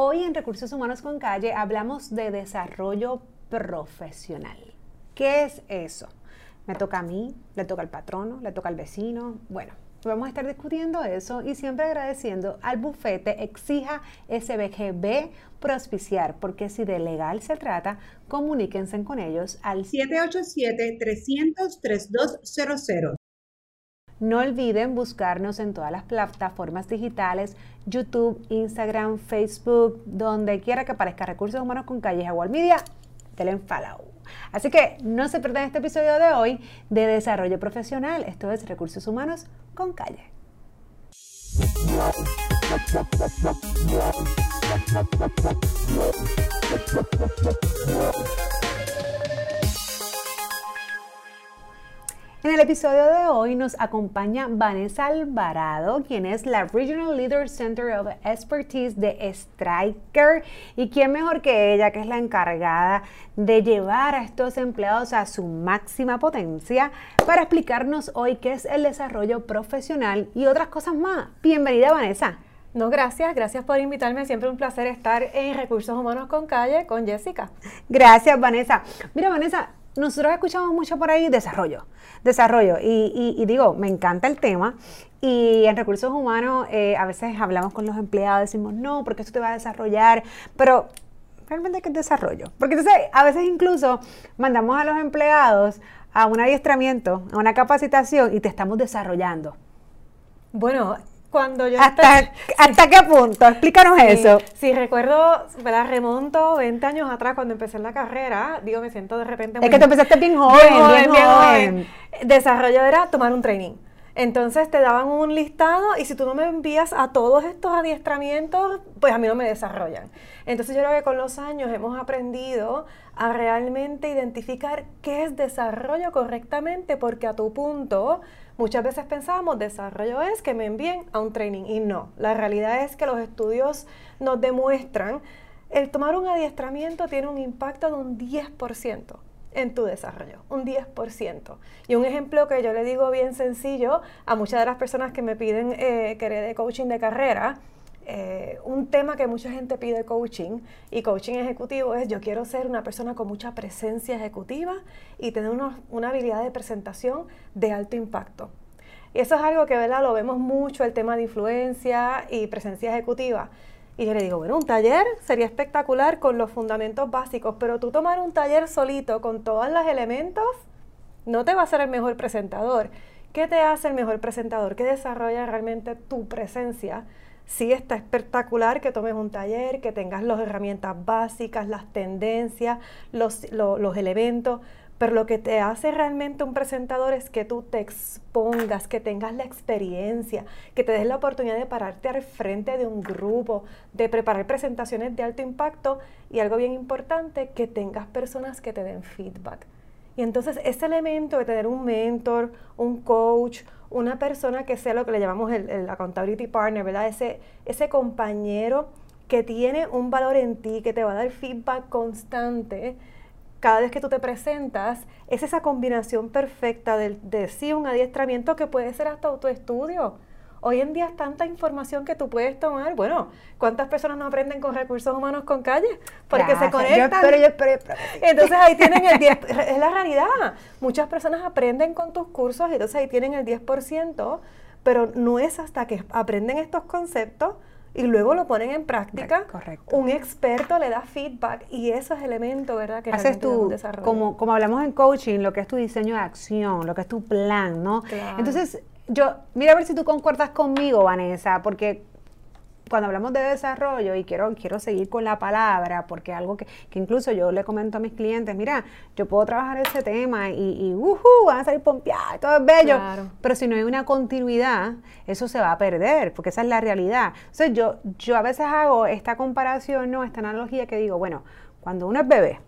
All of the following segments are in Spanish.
Hoy en Recursos Humanos con Calle hablamos de desarrollo profesional. ¿Qué es eso? Me toca a mí, le toca al patrono, le toca al vecino. Bueno, vamos a estar discutiendo eso y siempre agradeciendo al bufete Exija SBGB por auspiciar, porque si de legal se trata, comuníquense con ellos al 787-300-3200. No olviden buscarnos en todas las plataformas digitales, YouTube, Instagram, Facebook, donde quiera que aparezca Recursos Humanos con Calleja World Media, denle follow. Así que no se pierdan este episodio de hoy de Desarrollo Profesional. Esto es Recursos Humanos con Calle. En el episodio de hoy nos acompaña Vanessa Alvarado, quien es la Regional Leader Center of Expertise de Striker. Y quién mejor que ella, que es la encargada de llevar a estos empleados a su máxima potencia, para explicarnos hoy qué es el desarrollo profesional y otras cosas más. Bienvenida, Vanessa. No, gracias, gracias por invitarme. Siempre un placer estar en Recursos Humanos con Calle con Jessica. Gracias, Vanessa. Mira, Vanessa, nosotros escuchamos mucho por ahí desarrollo, desarrollo, y, digo, me encanta el tema. Y en recursos humanos eh, a veces hablamos con los empleados, decimos, no, porque eso te va a desarrollar, pero realmente ¿qué es desarrollo? Porque entonces a veces incluso mandamos a los empleados a un adiestramiento, a una capacitación y te estamos desarrollando. Bueno, cuando yo ¿Hasta, ¿Hasta qué punto? Explícanos eso. Sí, recuerdo, ¿verdad? Remonto 20 años atrás cuando empecé la carrera. Digo, me siento de repente muy... Es que tú empezaste bien joven, bien joven, Desarrollo era tomar un training. Entonces te daban un listado y si tú no me envías a todos estos adiestramientos, pues a mí no me desarrollan. Entonces yo creo que con los años hemos aprendido a realmente identificar qué es desarrollo correctamente, porque a tu punto Muchas veces pensamos, desarrollo es que me envíen a un training y no. La realidad es que los estudios nos demuestran el tomar un adiestramiento tiene un impacto de un 10% en tu desarrollo, un 10%. Y un ejemplo que yo le digo bien sencillo a muchas de las personas que me piden eh, que coaching de carrera, eh, un tema que mucha gente pide coaching y coaching ejecutivo es yo quiero ser una persona con mucha presencia ejecutiva y tener una, habilidad de presentación de alto impacto. Y eso es algo que ¿verdad? lo vemos mucho, el tema de influencia y presencia ejecutiva. Y yo le digo, bueno, un taller sería espectacular con los fundamentos básicos, pero tú tomar un taller solito con todos los elementos no te va a ser el mejor presentador. ¿Qué te hace el mejor presentador? ¿Qué desarrolla realmente tu presencia? Sí está espectacular que tomes un taller, que tengas las herramientas básicas, las tendencias, los, elementos, pero lo que te hace realmente un presentador es que tú te expongas, que tengas la experiencia, que te des la oportunidad de pararte al frente de un grupo, de preparar presentaciones de alto impacto y algo bien importante, que tengas personas que te den feedback. Y entonces ese elemento de tener un mentor, un coach, una persona que sea lo que le llamamos el, accountability partner, ¿verdad? Ese, ese compañero que tiene un valor en ti, que te va a dar feedback constante cada vez que tú te presentas, es esa combinación perfecta de, de sí un adiestramiento que puede ser hasta autoestudio Hoy en día es tanta información que tú puedes tomar. Bueno, ¿cuántas personas no aprenden con recursos humanos con calle? Porque se conectan. entonces ahí tienen el 10%. es la realidad. Muchas personas aprenden con tus cursos, entonces ahí tienen el 10%, pero no es hasta que aprenden estos conceptos y luego lo ponen en práctica. Correcto. Un experto le da feedback y eso es elemento, ¿verdad? Que haces tú, como, como hablamos en coaching, lo que es tu diseño de acción, lo que es tu plan, ¿no? Entonces, yo, mira a ver si tú concuerdas conmigo, Vanessa, porque cuando hablamos de desarrollo, y quiero, quiero seguir con la palabra, porque algo que, incluso yo le comento a mis clientes, mira, yo puedo trabajar ese tema y, y van a salir pompeados, todo es bello, pero si no hay una continuidad, eso se va a perder, porque esa es la realidad. Entonces yo, yo a veces hago esta comparación, no, esta analogía que digo, bueno, cuando uno es bebé,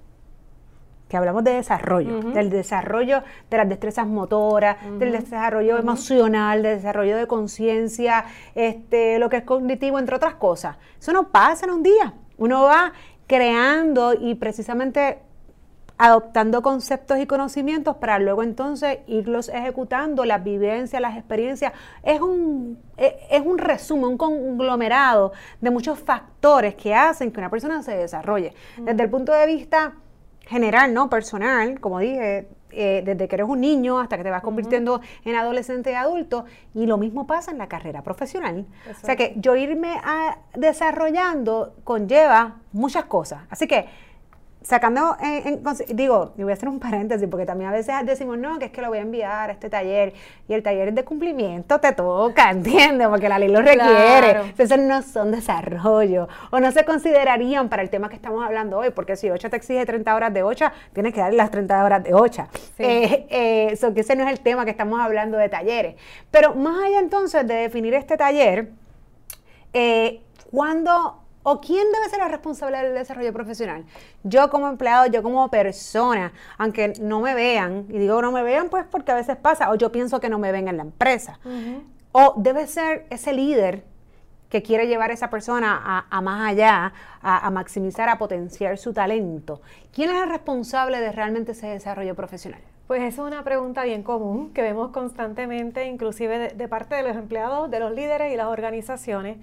que hablamos de desarrollo, del desarrollo de las destrezas motoras, del desarrollo emocional, del desarrollo de conciencia, este, lo que es cognitivo, entre otras cosas. Eso no pasa en un día. Uno va creando y precisamente adoptando conceptos y conocimientos para luego entonces irlos ejecutando, las vivencias, las experiencias. Es un, e, es un resumen, un conglomerado de muchos factores que hacen que una persona se desarrolle. Desde el punto de vista general, ¿no? Personal, como dije, eh, desde que eres un niño hasta que te vas convirtiendo en adolescente y adulto, y lo mismo pasa en la carrera profesional. O sea que yo irme a, desarrollando conlleva muchas cosas. Así que sacando, en, digo, y voy a hacer un paréntesis, porque también a veces decimos, no, que es que lo voy a enviar a este taller, y el taller es de cumplimiento, te toca, ¿entiendes? Porque la ley lo requiere. Entonces no son desarrollo, o no se considerarían para el tema que estamos hablando hoy, porque si OCHA te exige 30 horas de OCHA, tienes que darle las 30 horas de OCHA. Eh, eh, que ese no es el tema que estamos hablando de talleres. Pero más allá entonces de definir este taller, eh, cuando ¿O quién debe ser la responsable del desarrollo profesional? Yo como empleado, yo como persona, aunque no me vean, y digo no me vean pues porque a veces pasa, o yo pienso que no me ven en la empresa. O debe ser ese líder que quiere llevar a esa persona a, más allá, a, a, maximizar, a potenciar su talento. ¿Quién es el responsable de realmente ese desarrollo profesional? Pues esa es una pregunta bien común que vemos constantemente, inclusive de, de parte de los empleados, de los líderes y las organizaciones.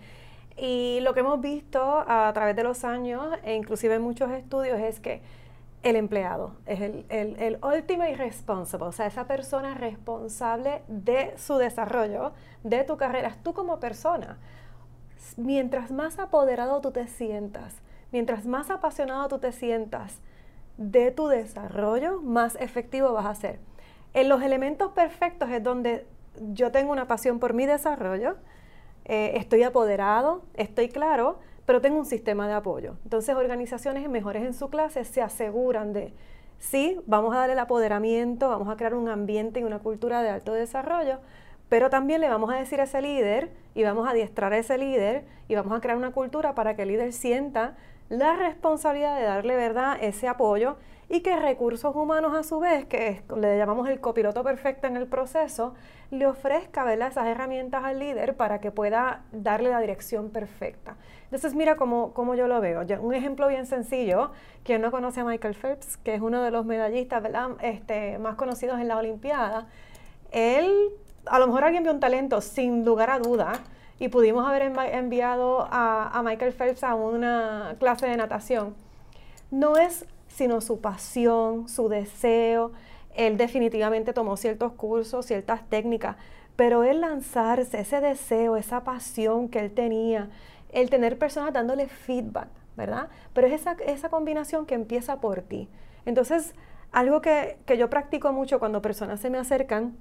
Y lo que hemos visto a través de los años, e inclusive en muchos estudios, es que el empleado es el, el, el ultimate responsible, o sea, esa persona responsable de su desarrollo, de tu carrera, tú como persona. Mientras más apoderado tú te sientas, mientras más apasionado tú te sientas de tu desarrollo, más efectivo vas a ser. En los elementos perfectos es donde yo tengo una pasión por mi desarrollo, eh, estoy apoderado, estoy claro, pero tengo un sistema de apoyo. Entonces, organizaciones mejores en su clase se aseguran de, sí, vamos a dar el apoderamiento, vamos a crear un ambiente y una cultura de alto desarrollo, pero también le vamos a decir a ese líder y vamos a adiestrar a ese líder y vamos a crear una cultura para que el líder sienta la responsabilidad de darle verdad ese apoyo y que recursos humanos a su vez, que le llamamos el copiloto perfecto en el proceso, le ofrezca esas herramientas al líder para que pueda darle la dirección perfecta. Entonces mira cómo, yo lo veo. un ejemplo bien sencillo, quien no conoce a Michael Phelps, que es uno de los medallistas Este, más conocidos en la Olimpiada, él, a lo mejor alguien vio un talento sin lugar a duda, y pudimos haber enviado a Michael Phelps a una clase de natación. No es sino su pasión, su deseo. Él definitivamente tomó ciertos cursos, ciertas técnicas, pero el lanzarse, ese deseo, esa pasión que él tenía, el tener personas dándole feedback, ¿verdad? Pero es esa, esa combinación que empieza por ti. Entonces, algo que, que yo practico mucho cuando personas se me acercan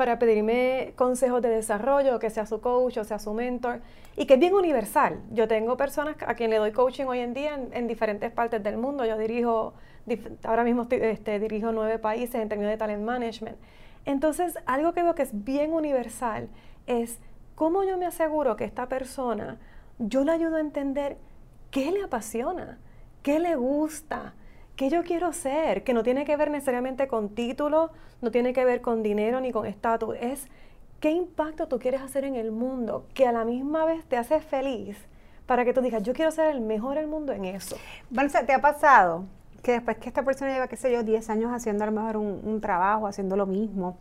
para pedirme consejos de desarrollo, que sea su coach o sea su mentor, y que es bien universal. Yo tengo personas a quien le doy coaching hoy en día en, diferentes partes del mundo. Yo dirijo, ahora mismo este, dirijo nueve países en términos de talent management. Entonces, algo que veo que es bien universal es cómo yo me aseguro que esta persona, yo le ayudo a entender qué le apasiona, qué le gusta, qué yo quiero ser, que no tiene que ver necesariamente con título, no tiene que ver con dinero ni con estatus, es qué impacto tú quieres hacer en el mundo, que a la misma vez te hace feliz para que tú digas, yo quiero ser el mejor del mundo en eso. Vanessa, ¿te ha pasado que después que esta persona lleva, qué sé yo, 10 años haciendo a lo mejor un, trabajo, haciendo lo mismo,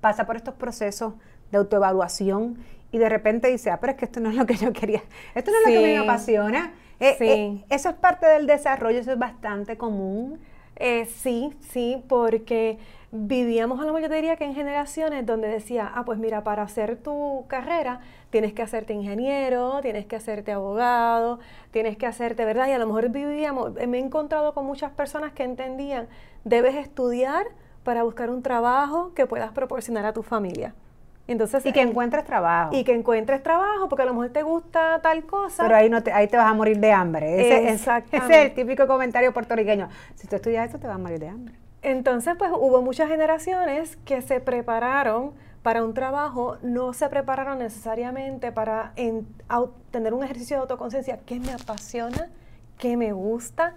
pasa por estos procesos de autoevaluación y de repente dice, ah, pero es que esto no es lo que yo quería, esto no es lo que me apasiona, eh, sí. Eh, eso es parte del desarrollo, eso es bastante común. Eh, sí, sí, porque vivíamos a lo mejor yo diría que en generaciones donde decía, ah, pues mira, para hacer tu carrera tienes que hacerte ingeniero, tienes que hacerte abogado, tienes que hacerte, ¿verdad? Y a lo mejor vivíamos, me he encontrado con muchas personas que entendían, debes estudiar para buscar un trabajo que puedas proporcionar a tu familia. Entonces, y que encuentres trabajo. Y que encuentres trabajo, porque a lo mejor te gusta tal cosa. Pero ahí, no te, ahí te vas a morir de hambre. Ese, ese, es el típico comentario puertorriqueño. Si tú estudias eso, te vas a morir de hambre. Entonces, pues hubo muchas generaciones que se prepararon para un trabajo, no se prepararon necesariamente para tener un ejercicio de autoconciencia. ¿Qué me apasiona? ¿Qué me gusta?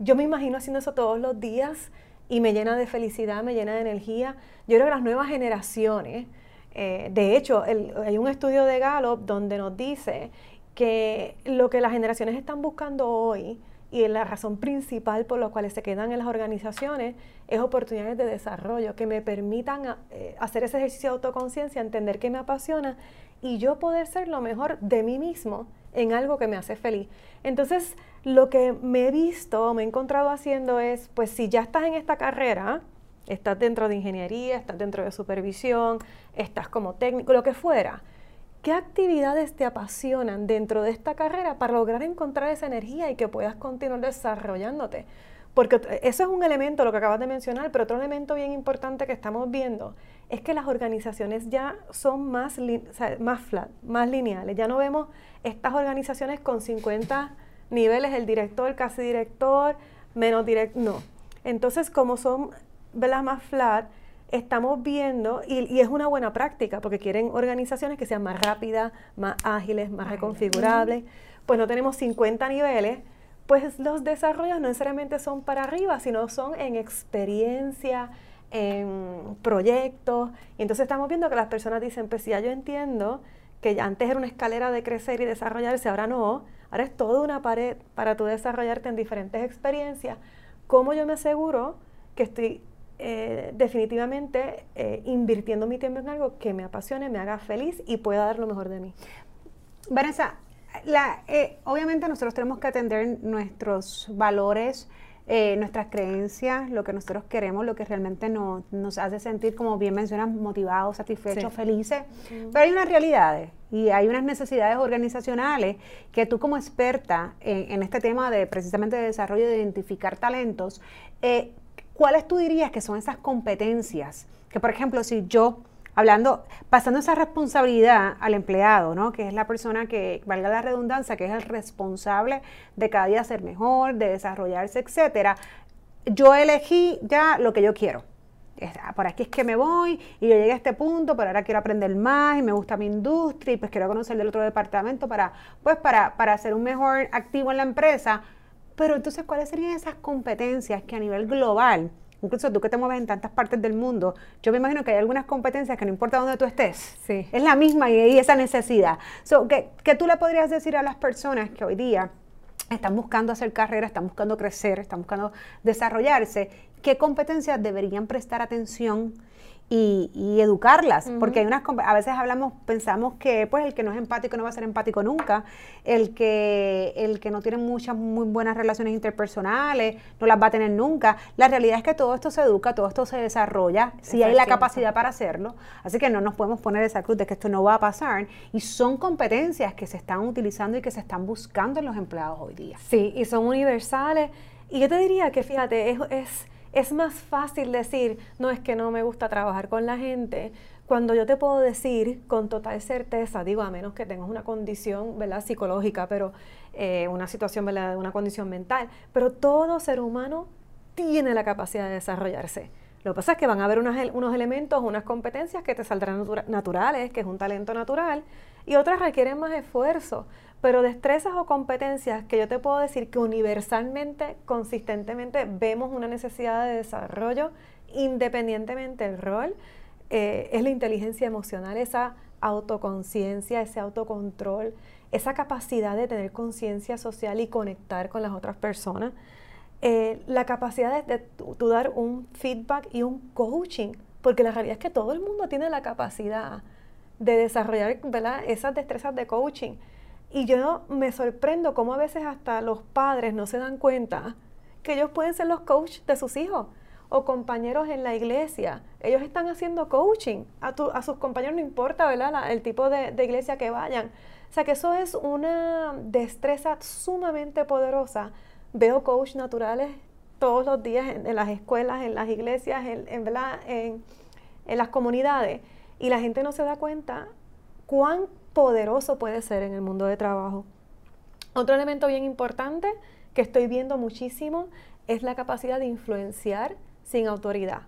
Yo me imagino haciendo eso todos los días y me llena de felicidad, me llena de energía. Yo creo que las nuevas generaciones eh, de hecho, hay un estudio de Gallup donde nos dice que lo que las generaciones están buscando hoy y la razón principal por la cual se quedan en las organizaciones es oportunidades de desarrollo que me permitan eh, hacer ese ejercicio de autoconciencia, entender qué me apasiona y yo poder ser lo mejor de mí mismo en algo que me hace feliz. Entonces, lo que me he visto, me he encontrado haciendo es, pues si ya estás en esta carrera, estás dentro de ingeniería, estás dentro de supervisión, estás como técnico, lo que fuera, ¿Qué actividades te apasionan dentro de esta carrera para lograr encontrar esa energía y que puedas continuar desarrollándote? Porque eso es un elemento, lo que acabas de mencionar, pero otro elemento bien importante que estamos viendo es que las organizaciones ya son más, más flat, más lineales. Ya no vemos estas organizaciones con 50 niveles, el director, casi director, menos director, no. Entonces, como son más flat, estamos viendo, y, es una buena práctica, porque quieren organizaciones que sean más rápidas, más ágiles, más reconfigurables, pues no tenemos 50 niveles, pues los desarrollos no necesariamente son para arriba, sino son en experiencia, en proyectos, y entonces estamos viendo que las personas dicen, pues ya yo entiendo que antes era una escalera de crecer y desarrollarse, ahora no, ahora es toda una pared para tú desarrollarte en diferentes experiencias, ¿cómo yo me aseguro que estoy eh, definitivamente eh, invirtiendo mi tiempo en algo que me apasione, me haga feliz y pueda dar lo mejor de mí. Vanessa, la, eh, obviamente nosotros tenemos que atender nuestros valores, nuestras creencias, lo que nosotros queremos, lo que realmente nos hace sentir, como bien mencionas, motivados, satisfechos, felices. Pero hay unas realidades y hay unas necesidades organizacionales que tú como experta en, en este tema de precisamente de desarrollo de identificar talentos, ¿cuáles tú dirías que son esas competencias? Que, por ejemplo, si yo, hablando, pasando esa responsabilidad al empleado, ¿no? Que es la persona que, valga la redundancia, que es el responsable de cada día ser mejor, de desarrollarse, etcétera. Yo elegí ya lo que yo quiero. Ah, por aquí es que me voy y yo llegué a este punto, pero ahora quiero aprender más y me gusta mi industria y pues quiero conocer del otro departamento para, pues para, para ser un mejor activo en la empresa pero entonces, ¿cuáles serían esas competencias que a nivel global, incluso tú que te mueves en tantas partes del mundo, yo me imagino que hay algunas competencias que no importa dónde tú estés, es la misma y, hay esa necesidad. So, ¿qué, ¿Qué tú le podrías decir a las personas que hoy día están buscando hacer carrera, están buscando crecer, están buscando desarrollarse? ¿Qué competencias deberían prestar atención? y, educarlas, porque hay unas a veces hablamos, pensamos que pues el que no es empático no va a ser empático nunca, el que el que no tiene muchas muy buenas relaciones interpersonales no las va a tener nunca. La realidad es que todo esto se educa, todo esto se desarrolla, si hay la capacidad para hacerlo, así que no nos podemos poner esa cruz de que esto no va a pasar y son competencias que se están utilizando y que se están buscando en los empleados hoy día. Sí, y son universales y yo te diría que fíjate, es, es es más fácil decir, no es que no me gusta trabajar con la gente, cuando yo te puedo decir con total certeza, digo, a menos que tengas una condición ¿verdad? psicológica, pero eh, una situación, una condición mental, pero todo ser humano tiene la capacidad de desarrollarse. Lo que pasa es que van a haber unos elementos, unas competencias que te saldrán naturales, que es un talento natural, y otras requieren más esfuerzo. Pero destrezas o competencias que yo te puedo decir que universalmente, consistentemente vemos una necesidad de desarrollo independientemente del rol, eh, es la inteligencia emocional, esa autoconciencia, ese autocontrol, esa capacidad de tener conciencia social y conectar con las otras personas, eh, la capacidad de, de dar un feedback y un coaching, porque la realidad es que todo el mundo tiene la capacidad de desarrollar esas destrezas de coaching. Y yo me sorprendo cómo a veces hasta los padres no se dan cuenta que ellos pueden ser los coaches de sus hijos o compañeros en la iglesia. Ellos están haciendo coaching a, sus compañeros, no importa ¿verdad? el tipo de, iglesia que vayan. O sea que eso es una destreza sumamente poderosa. Veo coaches naturales todos los días en, las escuelas, en las iglesias, en las comunidades. Y la gente no se da cuenta cuán poderoso puede ser en el mundo de trabajo. Otro elemento bien importante que estoy viendo muchísimo es la capacidad de influenciar sin autoridad.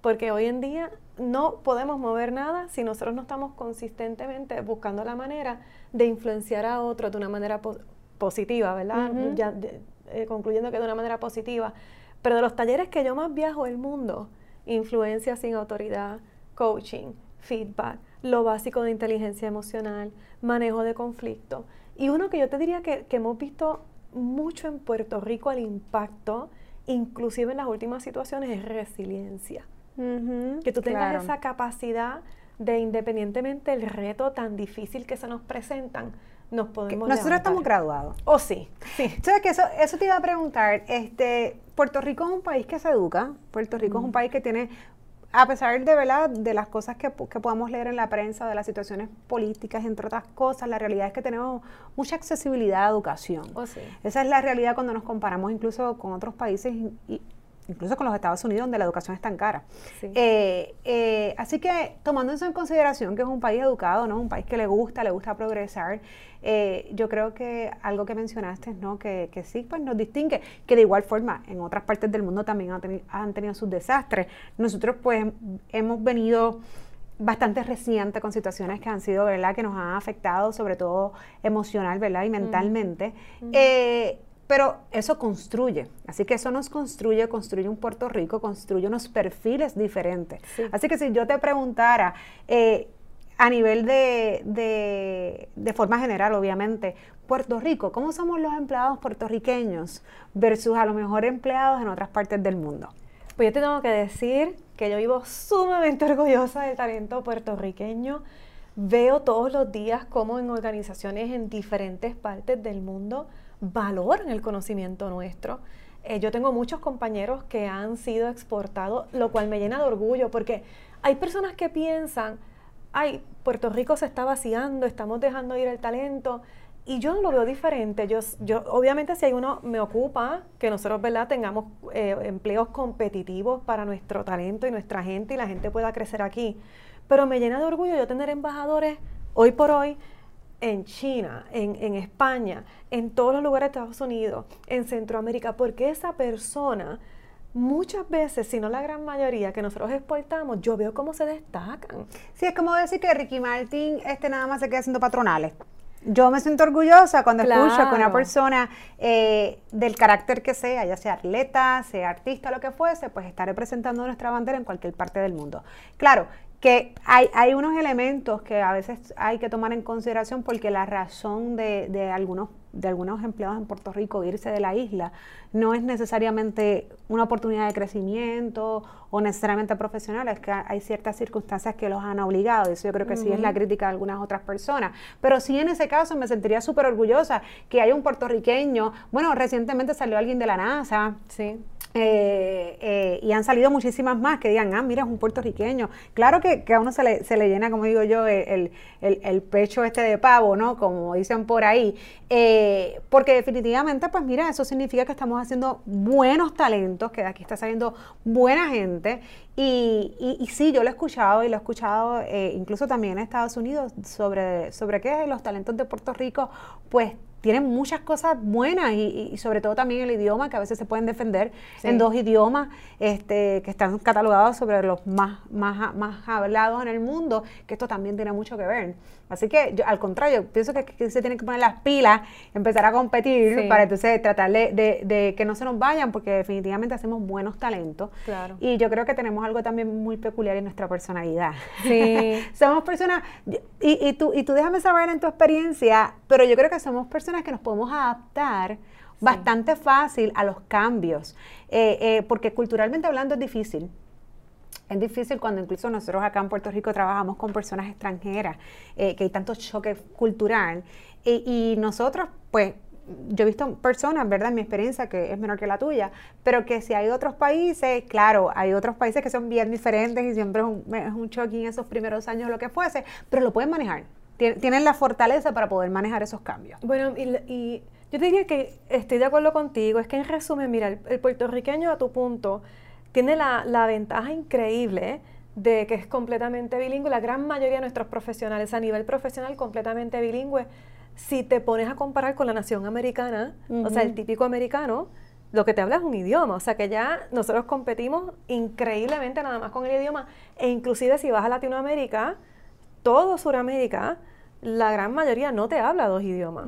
Porque hoy en día no podemos mover nada si nosotros no estamos consistentemente buscando la manera de influenciar a otro de una manera positiva, ¿verdad? ya, eh, concluyendo que de una manera positiva. Pero de los talleres que yo más viajo el mundo, influencia sin autoridad, coaching, feedback, lo básico de inteligencia emocional, manejo de conflicto. Y uno que yo te diría que, hemos visto mucho en Puerto Rico el impacto, inclusive en las últimas situaciones, es resiliencia. que tú tengas esa capacidad de independientemente del reto tan difícil que se nos presentan, nos podemos Nosotros estamos graduados. Oh, sí. sí. que eso, eso te iba a preguntar. Este, Puerto Rico es un país que se educa. Puerto Rico es un país que tiene a pesar de, ¿verdad? de las cosas que, que, podamos leer en la prensa, de las situaciones políticas, entre otras cosas, la realidad es que tenemos mucha accesibilidad a educación. Oh, sí. Esa es la realidad cuando nos comparamos incluso con otros países y, incluso con los Estados Unidos, donde la educación es tan cara. Eh, eh, así que tomando eso en consideración, que es un país educado, ¿no? un país que le gusta, le gusta progresar, eh, yo creo que algo que mencionaste, ¿no? Que, que, sí, pues nos distingue, que de igual forma en otras partes del mundo también han, tenido, sus desastres. Nosotros pues hemos venido bastante reciente con situaciones que han sido, ¿verdad? Que nos han afectado, sobre todo emocional, ¿verdad? Y mentalmente. Pero eso construye, así que eso nos construye, construye un Puerto Rico, construye unos perfiles diferentes. Así que si yo te preguntara, eh, a nivel de, de, forma general, obviamente, Puerto Rico, ¿cómo somos los empleados puertorriqueños versus a lo mejor empleados en otras partes del mundo? Pues yo te tengo que decir que yo vivo sumamente orgullosa del talento puertorriqueño. Veo todos los días cómo en organizaciones en diferentes partes del mundo valoran el conocimiento nuestro. Eh, yo tengo muchos compañeros que han sido exportados, lo cual me llena de orgullo porque hay personas que piensan, ay, Puerto Rico se está vaciando, estamos dejando ir el talento. Y yo lo veo diferente. Yo, yo, obviamente, si hay uno, me ocupa que nosotros, ¿verdad?, tengamos eh, empleos competitivos para nuestro talento y nuestra gente y la gente pueda crecer aquí. Pero me llena de orgullo yo tener embajadores hoy por hoy en China, en, España, en todos los lugares de Estados Unidos, en Centroamérica, porque esa persona, muchas veces, si no la gran mayoría que nosotros exportamos, yo veo cómo se destacan. Sí, es como decir que Ricky Martin este nada más se queda haciendo patronales. Yo me siento orgullosa cuando escucho que una persona eh, del carácter que sea, ya sea atleta, sea artista, lo que fuese, pues está representando nuestra bandera en cualquier parte del mundo. Claro, que hay, hay unos elementos que a veces hay que tomar en consideración porque la razón de, de, algunos, de algunos empleados en Puerto Rico irse de la isla no es necesariamente una oportunidad de crecimiento o necesariamente profesional, es que hay ciertas circunstancias que los han obligado, eso yo creo que sí es la crítica de algunas otras personas, pero sí en ese caso me sentiría súper orgullosa que hay un puertorriqueño, bueno, recientemente salió alguien de la NASA, sí. Eh, eh, y han salido muchísimas más que digan, ah, mira, es un puertorriqueño. Claro que, a uno se le, se le, llena, como digo yo, el, pecho este de pavo, ¿no? Como dicen por ahí. Eh, porque definitivamente, pues mira, eso significa que estamos haciendo buenos talentos, que de aquí está saliendo buena gente. Y, y, sí, yo lo he escuchado y lo he escuchado incluso también en Estados Unidos sobre, sobre qué los talentos de Puerto Rico, pues tienen muchas cosas buenas y, sobre todo también el idioma, que a veces se pueden defender en dos idiomas este, que están catalogados sobre los más, más, más hablados en el mundo, que esto también tiene mucho que ver. Así que yo, al contrario, pienso que, se tienen que poner las pilas, empezar a competir para entonces tratar de, que no se nos vayan, porque definitivamente hacemos buenos talentos. Claro. Y yo creo que tenemos algo también muy peculiar en nuestra personalidad. Sí. somos personas, y, y, tú, y tú déjame saber en tu experiencia, pero yo creo que somos personas que nos podemos adaptar bastante fácil a los cambios, eh, eh, porque culturalmente hablando es difícil. Es difícil cuando incluso nosotros acá en Puerto Rico trabajamos con personas extranjeras, eh, que hay tanto choque cultural. y nosotros, pues, yo he visto personas, ¿verdad? En mi experiencia, que es menor que la tuya, pero que si hay otros países, claro, hay otros países que son bien diferentes y siempre es un, es un choque en esos primeros años, lo que fuese, pero lo pueden manejar. Tienen la fortaleza para poder manejar esos cambios. Bueno, y, yo te diría que estoy de acuerdo contigo. Es que en resumen, mira, el puertorriqueño a tu punto tiene la, ventaja increíble de que es completamente bilingüe. La gran mayoría de nuestros profesionales a nivel profesional completamente bilingüe. Si te pones a comparar con la nación americana, o sea, el típico americano, lo que te habla es un idioma. O sea, que ya nosotros competimos increíblemente nada más con el idioma. E inclusive si vas a Latinoamérica, todo Sudamérica, la gran mayoría no te habla dos idiomas.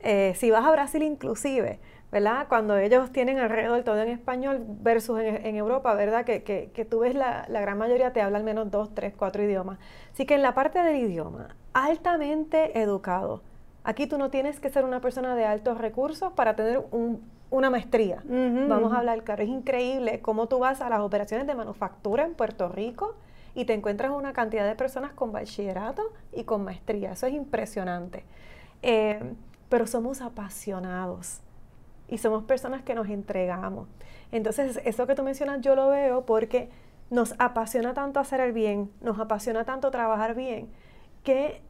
Eh, si vas a Brasil inclusive, ¿verdad? Cuando ellos tienen alrededor todo en español versus en, Europa, ¿verdad? Que, que, tú ves la, la, gran mayoría te habla al menos dos, tres, cuatro idiomas. Así que en la parte del idioma, altamente educado, Aquí tú no tienes que ser una persona de altos recursos para tener una maestría. Vamos a hablar claro. Es increíble cómo tú vas a las operaciones de manufactura en Puerto Rico y te encuentras una cantidad de personas con bachillerato y con maestría. Eso es impresionante. Eh, pero somos apasionados y somos personas que nos entregamos. Entonces, eso que tú mencionas yo lo veo porque nos apasiona tanto hacer el bien, nos apasiona tanto trabajar bien, que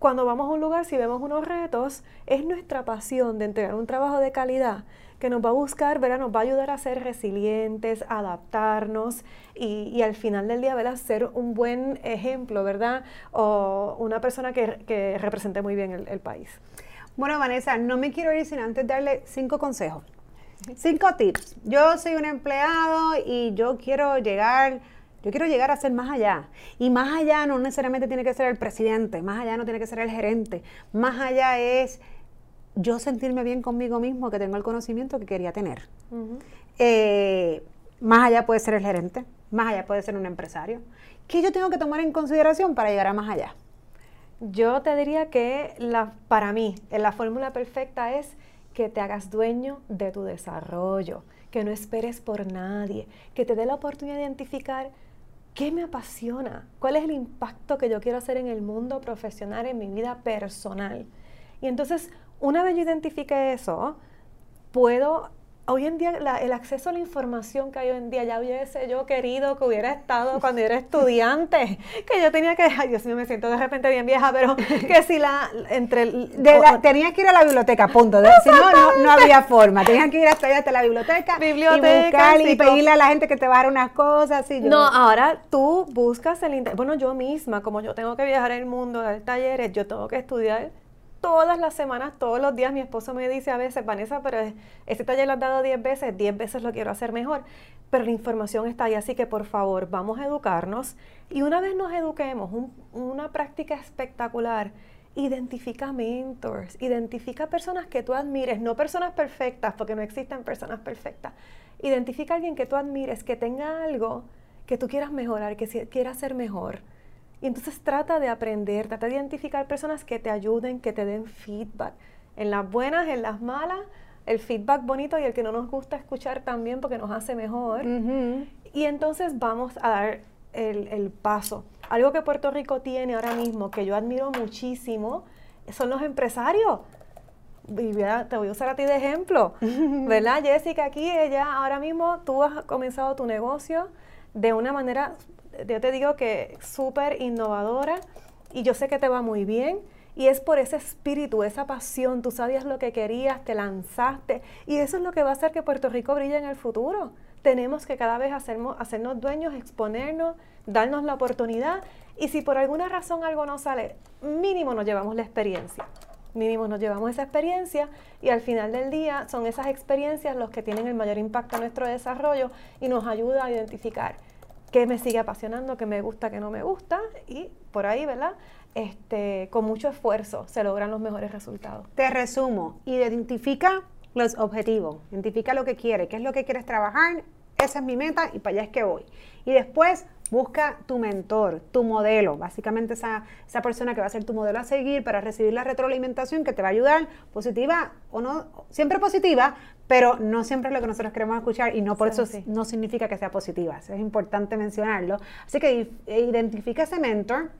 cuando vamos a un lugar, si vemos unos retos, es nuestra pasión de entregar un trabajo de calidad que nos va a buscar, ¿verdad? nos va a ayudar a ser resilientes, adaptarnos y, al final del día, ¿verdad? ser un buen ejemplo, ¿verdad? O una persona que, represente muy bien el, el país. Bueno, Vanessa, no me quiero ir sin antes darle cinco consejos. Cinco tips. Yo soy un empleado y yo quiero llegar, yo quiero llegar a ser más allá. Y más allá no necesariamente tiene que ser el presidente, más allá no tiene que ser el gerente, más allá es yo sentirme bien conmigo mismo, que tengo el conocimiento que quería tener. Eh, más allá puede ser el gerente, más allá puede ser un empresario. ¿Qué yo tengo que tomar en consideración para llegar a más allá? Yo te diría que la, para mí la fórmula perfecta es que te hagas dueño de tu desarrollo, que no esperes por nadie, que te dé la oportunidad de identificar qué me apasiona, cuál es el impacto que yo quiero hacer en el mundo profesional, en mi vida personal. Y entonces, una vez yo identifique eso, puedo hoy en día el acceso a la información que hay hoy en día, ya hubiese yo querido que hubiera estado cuando era estudiante, que yo tenía que, ay Dios mío, me siento de repente bien vieja, pero que si la, entre... De tenías que ir a la biblioteca, punto. si no, no, había forma. Tenías que ir hasta, hasta la biblioteca, biblioteca y buscar y pedirle a la gente que te bajara unas cosas. Y No, ahora tú buscas el internet. Bueno, yo misma, como yo tengo que viajar el mundo, dar talleres, yo tengo que estudiar todas las semanas, todos los días, mi esposo me dice a veces, Vanessa, pero ese taller lo has dado 10 veces, 10 veces lo quiero hacer mejor. Pero la información está ahí, así que por favor, vamos a educarnos. Y una vez nos eduquemos, una práctica espectacular, identifica mentors, identifica personas que tú admires, no personas perfectas, porque no existen personas perfectas. Identifica a alguien que tú admires, que tenga algo que tú quieras mejorar, que quiera ser mejor y entonces trata de aprender, trata de identificar personas que te ayuden, que te den feedback. En las buenas, en las malas, el feedback bonito y el que no nos gusta escuchar también porque nos hace mejor. Y entonces vamos a dar el, paso. Algo que Puerto Rico tiene ahora mismo, que yo admiro muchísimo, son los empresarios. Y te voy a usar a ti de ejemplo, ¿verdad, Jessica? Aquí ella, ahora mismo tú has comenzado tu negocio de una manera yo te digo que súper innovadora y yo sé que te va muy bien. Y es por ese espíritu, esa pasión, tú sabías lo que querías, te lanzaste. Y eso es lo que va a hacer que Puerto Rico brille en el futuro. Tenemos que cada vez hacernos, hacernos dueños, exponernos, darnos la oportunidad. Y si por alguna razón algo no sale, mínimo nos llevamos la experiencia. Mínimo nos llevamos esa experiencia y al final del día son esas experiencias los que tienen el mayor impacto en nuestro desarrollo y nos ayuda a identificar qué me sigue apasionando, qué me gusta, qué no me gusta, y por ahí, ¿verdad? Este, con mucho esfuerzo se logran los mejores resultados. Te resumo, identifica los objetivos, identifica lo que quieres, qué es lo que quieres trabajar, esa es mi meta y para allá es que voy. Y después busca tu mentor, tu modelo, básicamente esa, esa persona que va a ser tu modelo a seguir para recibir la retroalimentación que te va a ayudar, positiva o no, siempre positiva, pero no siempre es lo que nosotros queremos escuchar y no por eso no significa que sea positiva. es importante mencionarlo. Así que identifica ese mentor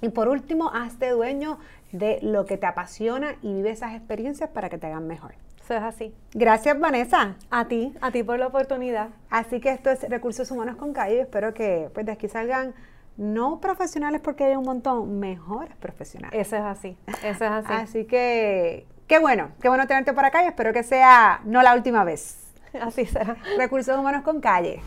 y por último, hazte dueño de lo que te apasiona y vive esas experiencias para que te hagan mejor. Eso es así. Gracias, Vanessa. A ti, a ti por la oportunidad. Así que esto es Recursos Humanos con Calle. Espero que pues, de aquí salgan no profesionales porque hay un montón, mejores profesionales. Eso es así, eso es así. Así que Qué bueno, qué bueno tenerte por acá y espero que sea no la última vez. Así será. Recursos Humanos con Calle.